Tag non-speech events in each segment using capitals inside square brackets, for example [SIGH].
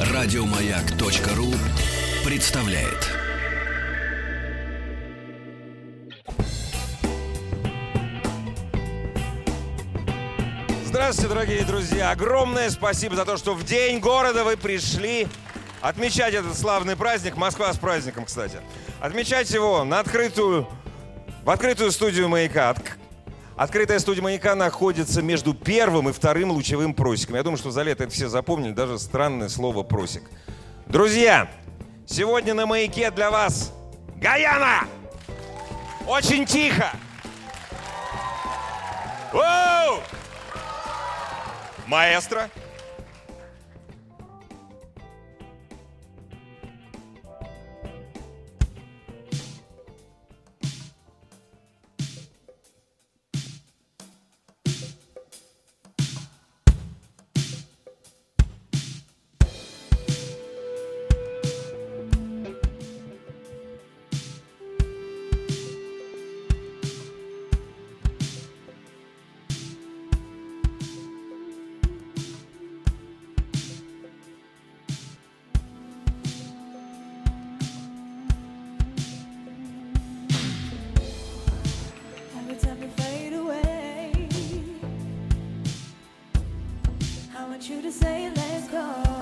Радиомаяк.ру представляет. Здравствуйте, дорогие друзья! Огромное спасибо за то, что в день города вы пришли отмечать этот славный праздник. Москва с праздником, кстати. Отмечать его на открытую, в открытую студию «Маяка». Открытая студия «Маяка» находится между первым и вторым лучевым просеком. Я думаю, что за лето это все запомнили, даже странное слово «просек». Друзья, сегодня на «Маяке» для вас Гаяна! Очень тихо! Воу! Маэстро! to say let's go.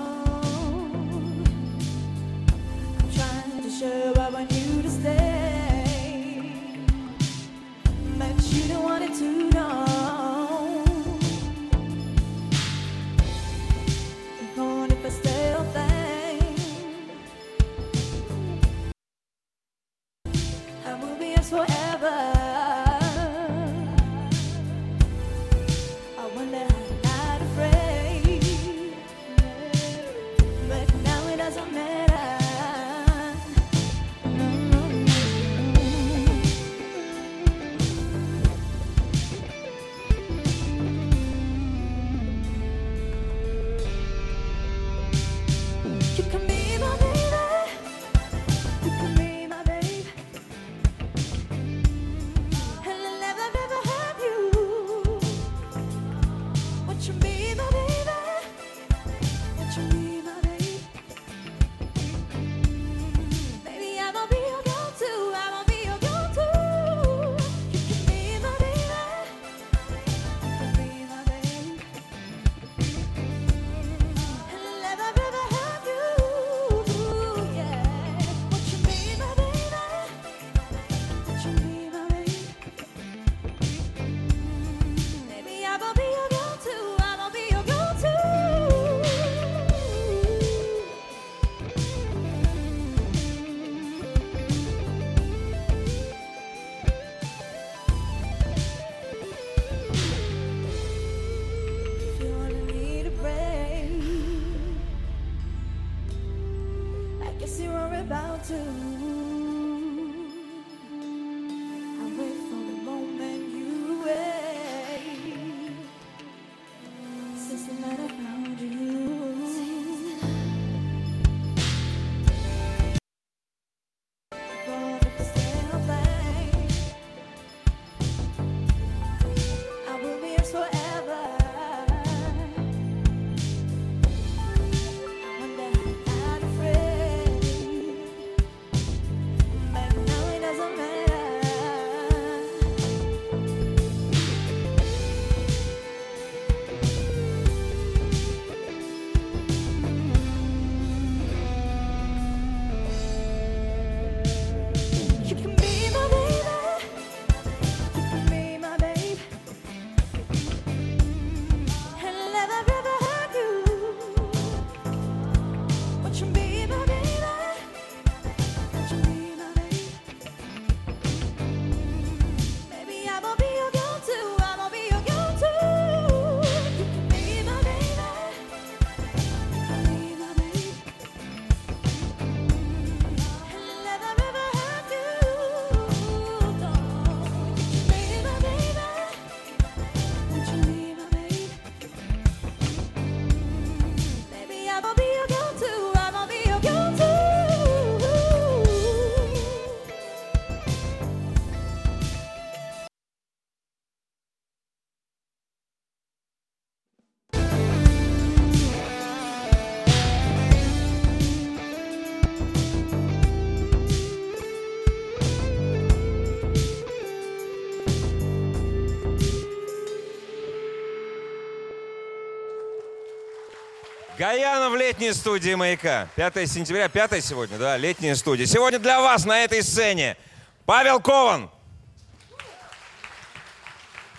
Гаяна в летней студии «Маяка». 5 сентября, 5 сегодня, да, летняя студия. Сегодня для вас на этой сцене Павел Кован,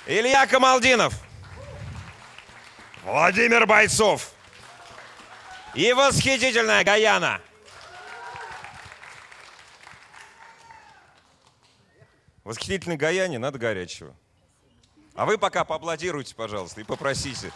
Илья Камалдинов, Владимир Бойцов и восхитительная Гаяна. Восхитительной Гаяне надо горячего. А вы пока поаплодируйте, пожалуйста, и попросите.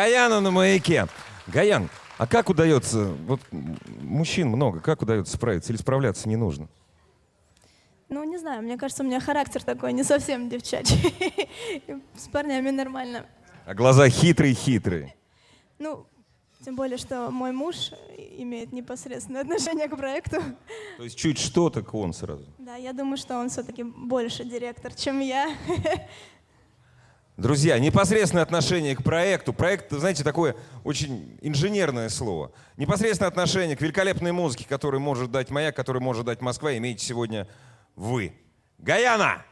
Гаяна на маяке. Гаян, а как удается, вот мужчин много, как удается справиться или справляться не нужно? Ну, не знаю, мне кажется, у меня характер такой не совсем девчачий. [LAUGHS] С парнями нормально. А глаза хитрые-хитрые. Ну, тем более, что мой муж имеет непосредственное отношение к проекту. То есть чуть что, так он сразу. Да, я думаю, что он все-таки больше директор, чем я. [LAUGHS] Друзья, непосредственное отношение к проекту. Проект, знаете, такое очень инженерное слово. Непосредственное отношение к великолепной музыке, которую может дать Маяк, которую может дать Москва, имеете сегодня вы. Гаяна!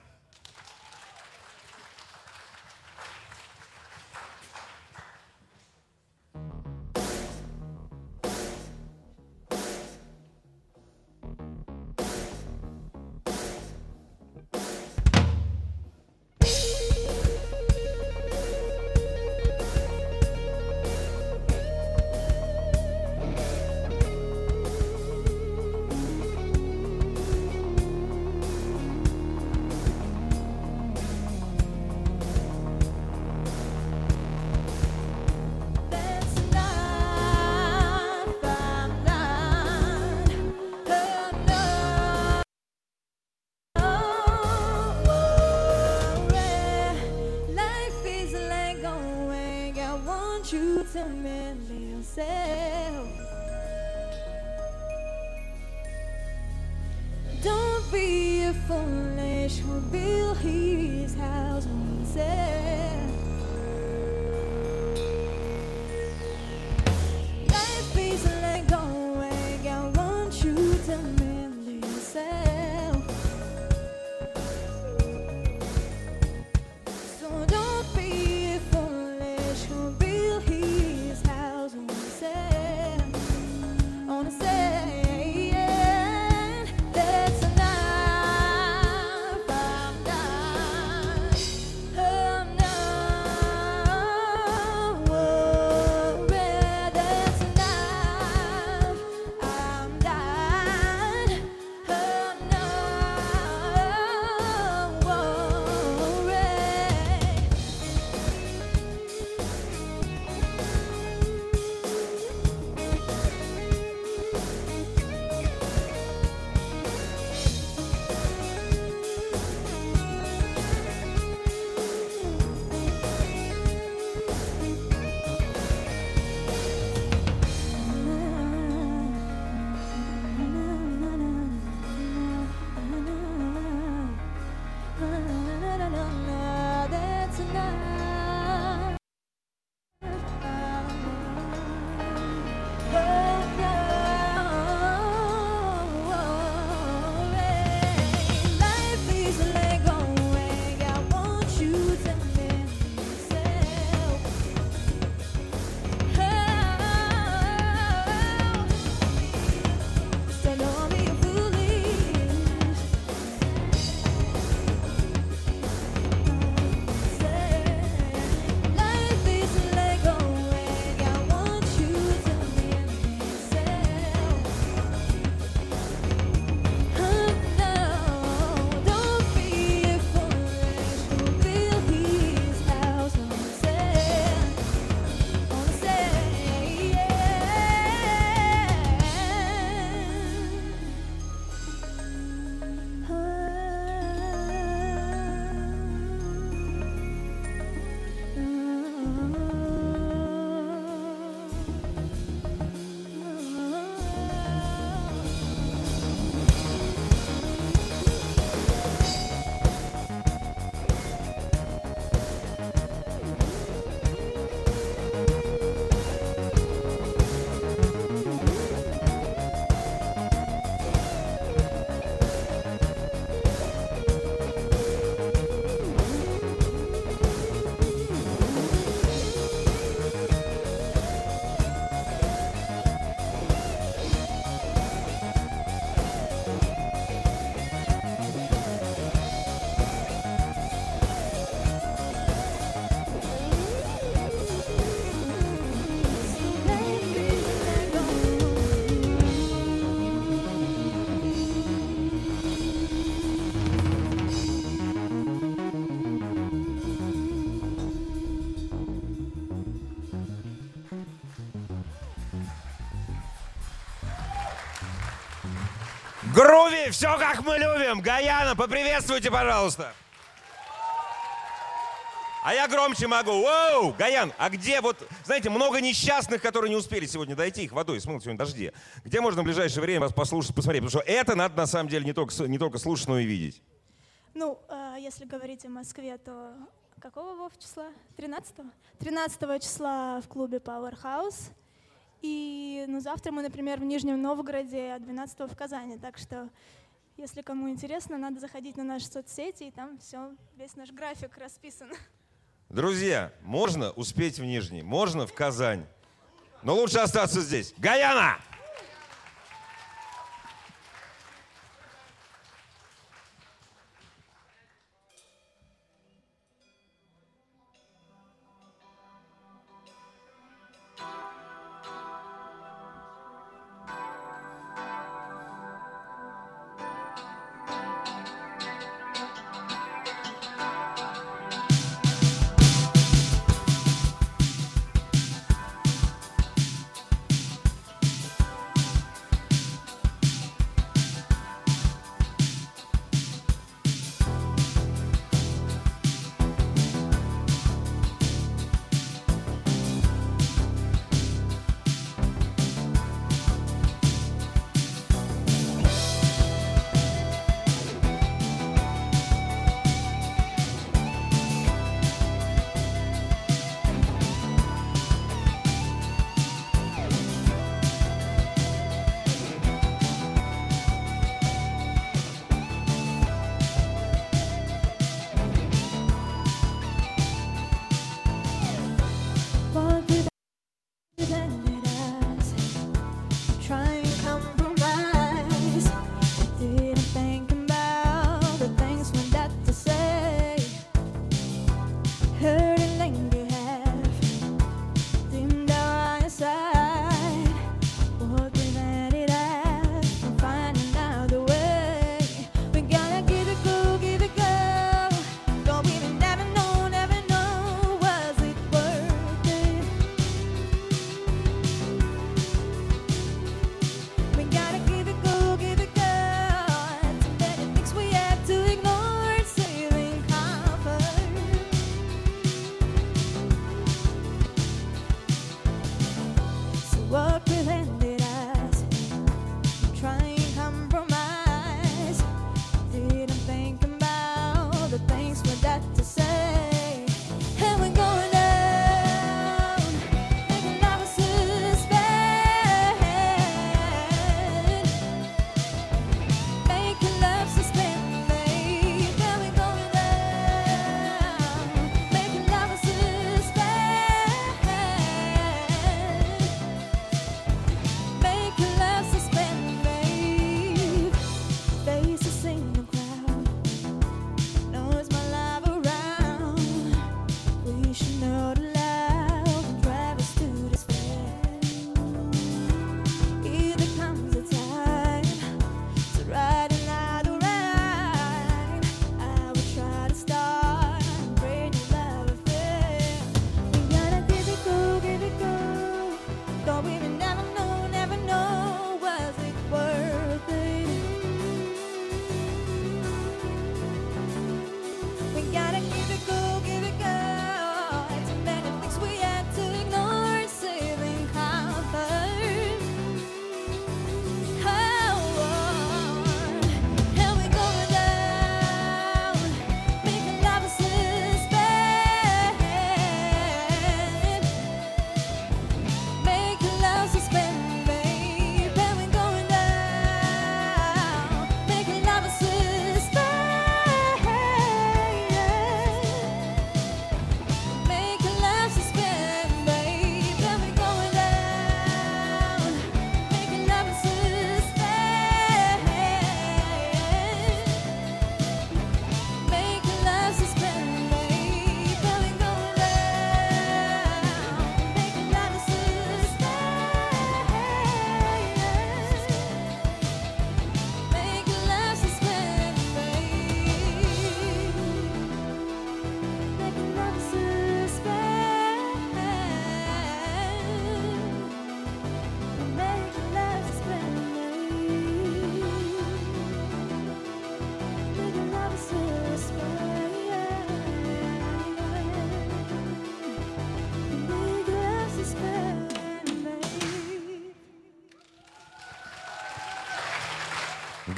Груви, все как мы любим. Гаяна, поприветствуйте, пожалуйста. А я громче могу. Воу! Гаян, а где вот, знаете, много несчастных, которые не успели сегодня дойти, их водой смыл сегодня дожди. Где можно в ближайшее время вас послушать, посмотреть? Потому что это надо на самом деле не только, не только слушать, но и видеть. Ну, э, если говорить о Москве, то какого Вов числа? 13-го? 13 числа в клубе Powerhouse. И ну, завтра мы, например, в Нижнем Новгороде, а 12 в Казани. Так что, если кому интересно, надо заходить на наши соцсети, и там все, весь наш график расписан. Друзья, можно успеть в Нижний, можно в Казань. Но лучше остаться здесь. Гаяна!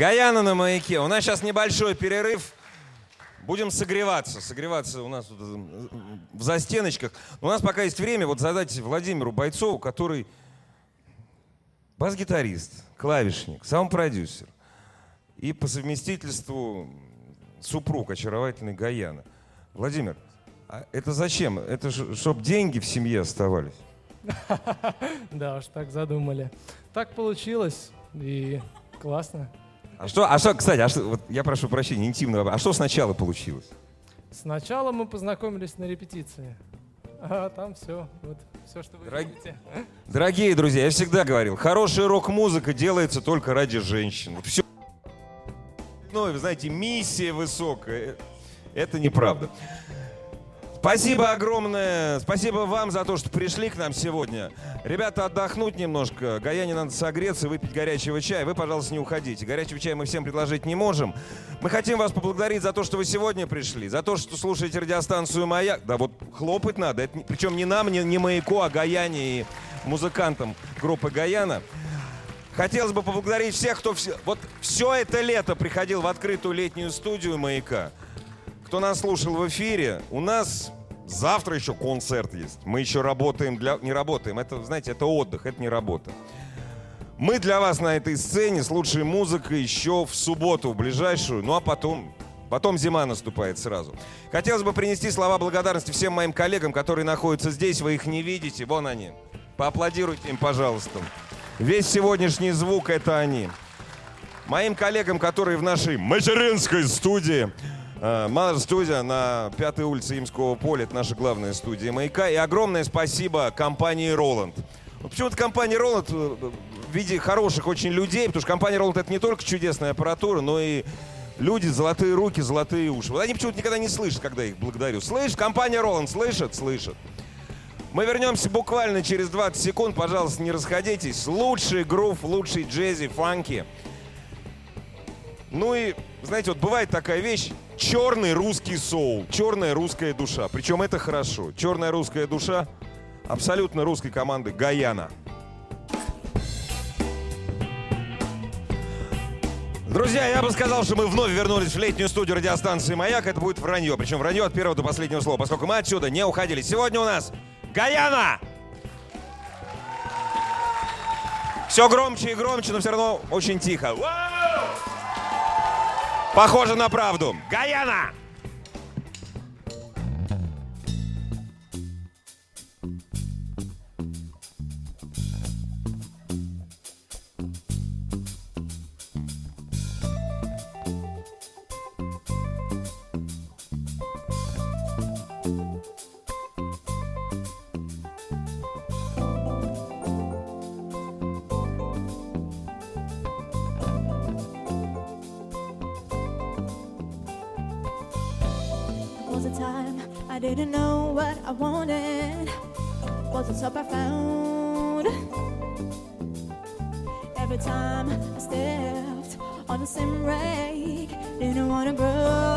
Гаяна на маяке. У нас сейчас небольшой перерыв. Будем согреваться. Согреваться у нас тут э, в застеночках. У нас пока есть время вот задать Владимиру Бойцову, который бас-гитарист, клавишник, саунд-продюсер и по совместительству супруг очаровательный Гаяна. Владимир, а это зачем? Это чтобы деньги в семье оставались? [LAUGHS] Да уж, так задумали. Так получилось, и классно. А что, а что, кстати, а что, вот я прошу прощения, интимный вопрос. А что сначала получилось? Сначала мы познакомились на репетиции, а там все, вот все, что вы Дорог- видите. Дорогие друзья, я всегда говорил, хорошая рок-музыка делается только ради женщин. Вот все. Ну, вы знаете, миссия высокая. Это неправда. Спасибо огромное. Спасибо вам за то, что пришли к нам сегодня. Ребята, отдохнуть немножко. Гаяне надо согреться, выпить горячего чая. Вы, пожалуйста, не уходите. Горячего чая мы всем предложить не можем. Мы хотим вас поблагодарить за то, что вы сегодня пришли, за то, что слушаете радиостанцию «Маяк». Да вот хлопать надо. Это, причем не нам, не, не «Маяку», а Гаяне и музыкантам группы «Гаяна». Хотелось бы поблагодарить всех, кто все, вот все это лето приходил в открытую летнюю студию «Маяка». Кто нас слушал в эфире, у нас завтра еще концерт есть. Мы еще работаем для... Не работаем, это, знаете, это отдых, это не работа. Мы для вас на этой сцене с лучшей музыкой еще в субботу, в ближайшую, ну а потом... Потом зима наступает сразу. Хотелось бы принести слова благодарности всем моим коллегам, которые находятся здесь, вы их не видите, вон они. Поаплодируйте им, пожалуйста. Весь сегодняшний звук — это они. Моим коллегам, которые в нашей материнской студии, Мазер студия на пятой улице Имского поля, это наша главная студия «Маяка». И огромное спасибо компании «Роланд». Ну, Почему-то компания «Роланд» э, в виде хороших очень людей, потому что компания «Роланд» это не только чудесная аппаратура, но и люди, золотые руки, золотые уши. Вот они почему-то никогда не слышат, когда их благодарю. Слышь, компания «Роланд» слышит? Слышит. Мы вернемся буквально через 20 секунд. Пожалуйста, не расходитесь. Лучший грув, лучший джези, фанки. Ну и, знаете, вот бывает такая вещь, черный русский соул, черная русская душа. Причем это хорошо. Черная русская душа абсолютно русской команды Гаяна. Друзья, я бы сказал, что мы вновь вернулись в летнюю студию радиостанции «Маяк». Это будет вранье. Причем вранье от первого до последнего слова, поскольку мы отсюда не уходили. Сегодня у нас Гаяна! Все громче и громче, но все равно очень тихо. Вау! Похоже на правду. Гаяна! Didn't know what I wanted. Wasn't so profound. Every time I stepped on the same rake, didn't wanna grow.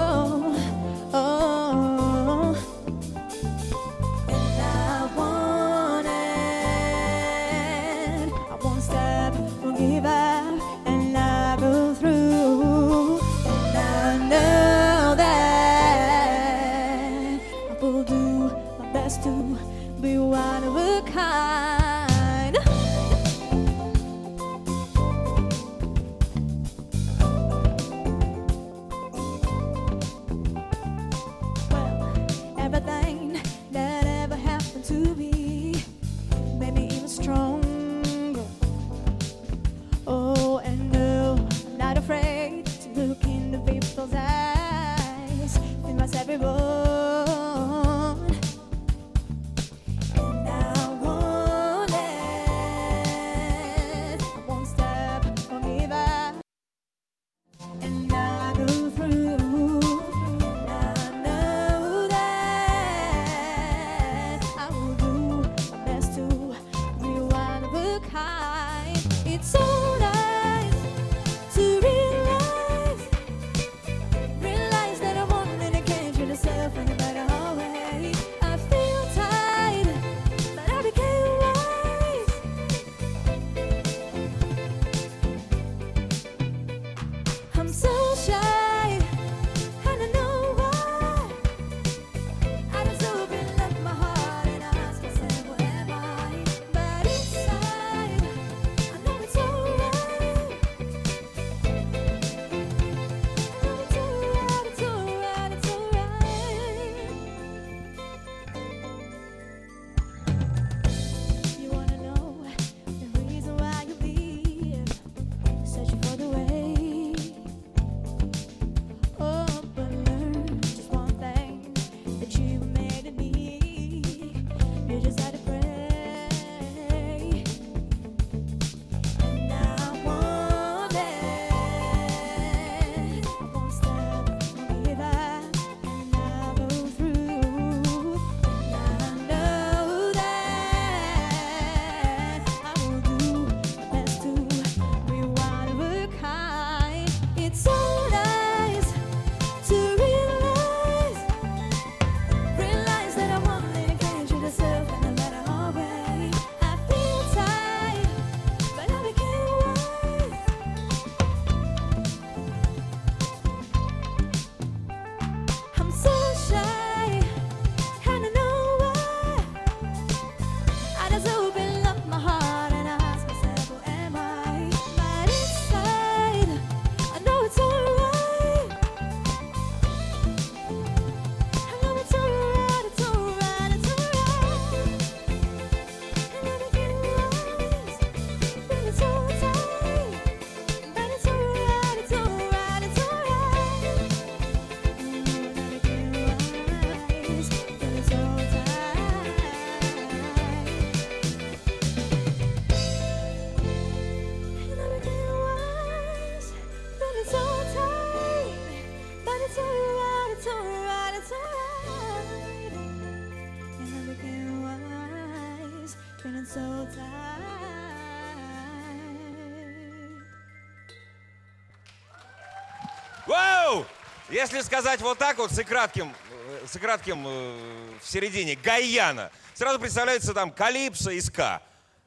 Если сказать вот так вот, с кратким, э, с кратким э, в середине, Гаяна, сразу представляется там Калипсо и Ска.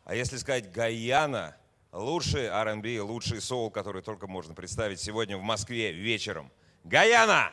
А если сказать Гаяна, лучший R&B, лучший соул, который только можно представить сегодня в Москве вечером. Гаяна!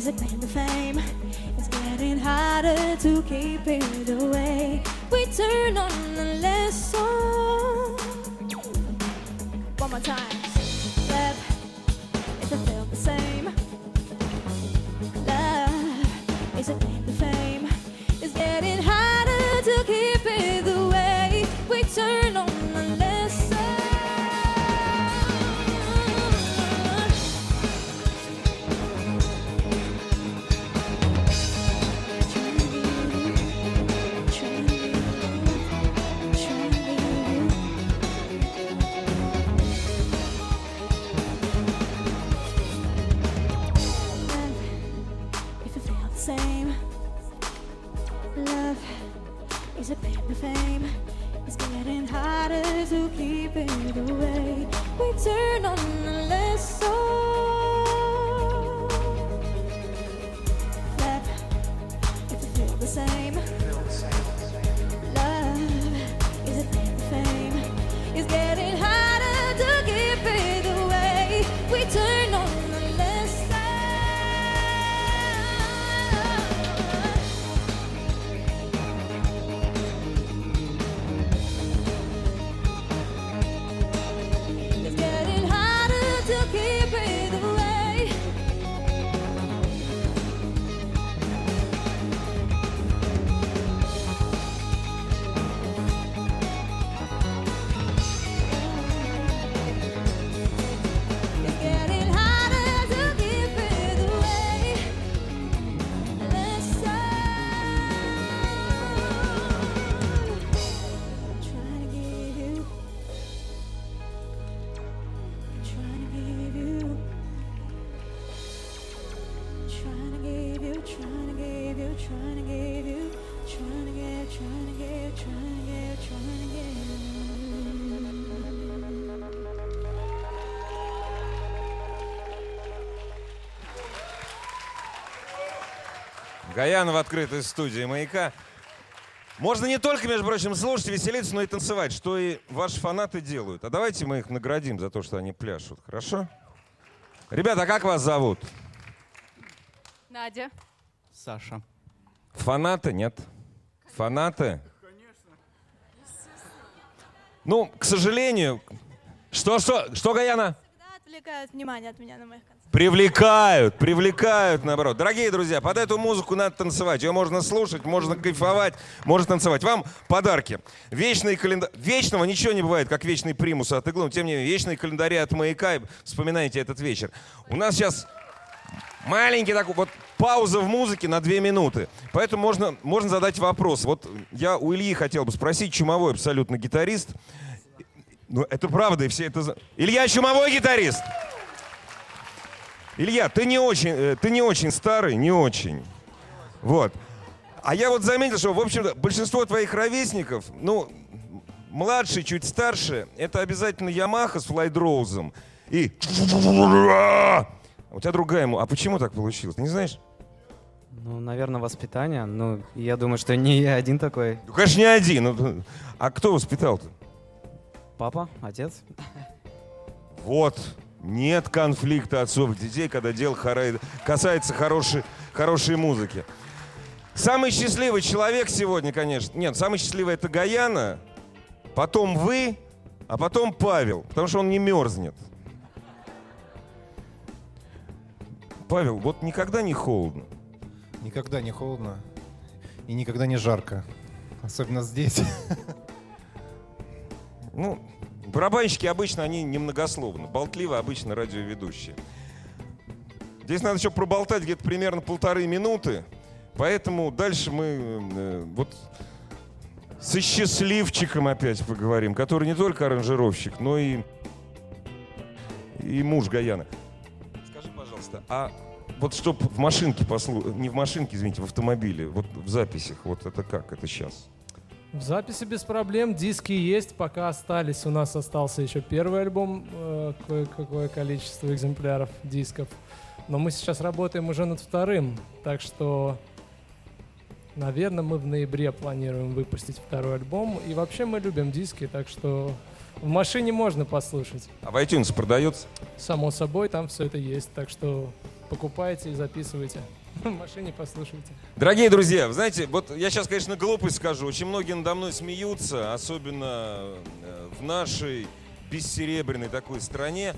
Is it claim to fame? It's getting harder to keep it away. We turn on the less lesson. One more time. Гаяна в открытой студии «Маяка». Можно не только, между прочим, слушать, веселиться, но и танцевать, что и ваши фанаты делают. А давайте мы их наградим за то, что они пляшут, хорошо? Ребята, а как вас зовут? Надя. Саша. Фанаты? Нет. Фанаты? Ну, к сожалению... Что, что, что, Гаяна? Отвлекают внимание от меня на моих концертах. Привлекают, привлекают, наоборот. Дорогие друзья, под эту музыку надо танцевать. Ее можно слушать, можно кайфовать, можно танцевать. Вам подарки. Вечный календарь. Вечного ничего не бывает, как вечный примус от иглы. Тем не менее, вечные календари от маяка. Вспоминайте этот вечер. У нас сейчас маленький такой вот пауза в музыке на две минуты. Поэтому можно, можно задать вопрос. Вот я у Ильи хотел бы спросить, чумовой абсолютно гитарист. Ну, это правда, и все это... Илья чумовой гитарист! Илья, ты не очень, э, ты не очень старый, не очень. Вот. А я вот заметил, что, в общем-то, большинство твоих ровесников, ну, младший, чуть старше, это обязательно Ямаха с флайдроузом. И... У тебя другая ему. А почему так получилось? Ты не знаешь? Ну, наверное, воспитание. Ну, я думаю, что не я один такой. Ну, конечно, не один. Ну, А кто воспитал-то? Папа, отец. Вот. Нет конфликта отцов и детей, когда дело касается хорошей, хорошей музыки. Самый счастливый человек сегодня, конечно. Нет, самый счастливый это Гаяна, потом вы, а потом Павел, потому что он не мерзнет. Павел, вот никогда не холодно. Никогда не холодно и никогда не жарко. Особенно здесь. Ну, барабанщики обычно, они немногословны. Болтливы обычно радиоведущие. Здесь надо еще проболтать где-то примерно полторы минуты. Поэтому дальше мы э, вот со счастливчиком опять поговорим, который не только аранжировщик, но и, и муж Гаяна. Скажи, пожалуйста, а вот чтоб в машинке послу... не в машинке, извините, в автомобиле, вот в записях, вот это как, это сейчас? В записи без проблем, диски есть, пока остались. У нас остался еще первый альбом, э, кое-какое количество экземпляров дисков. Но мы сейчас работаем уже над вторым, так что, наверное, мы в ноябре планируем выпустить второй альбом. И вообще мы любим диски, так что в машине можно послушать. А в iTunes продается? Само собой, там все это есть, так что покупайте и записывайте. [LAUGHS] В машине послушайте. Дорогие друзья, вы знаете, вот я сейчас, конечно, глупость скажу. Очень многие надо мной смеются, особенно э, в нашей бессеребряной такой стране.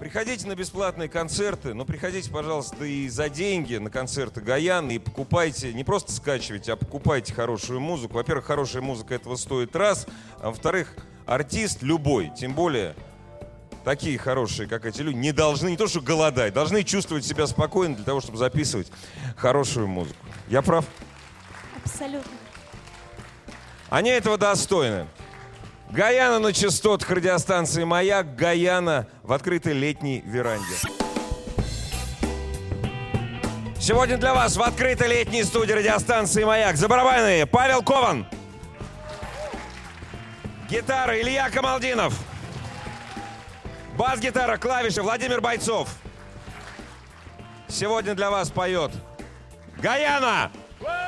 Приходите на бесплатные концерты, но приходите, пожалуйста, и за деньги на концерты Гаяны, и покупайте, не просто скачивайте, а покупайте хорошую музыку. Во-первых, хорошая музыка этого стоит раз, а во-вторых, артист любой, тем более такие хорошие, как эти люди, не должны не то что голодать, должны чувствовать себя спокойно для того, чтобы записывать хорошую музыку. Я прав? Абсолютно. Они этого достойны. Гаяна на частотах радиостанции «Маяк», Гаяна в открытой летней веранде. Сегодня для вас в открытой летней студии радиостанции «Маяк» за барабаны Павел Кован, гитара Илья Камалдинов, бас-гитара, клавиши Владимир Бойцов. Сегодня для вас поет Гаяна! She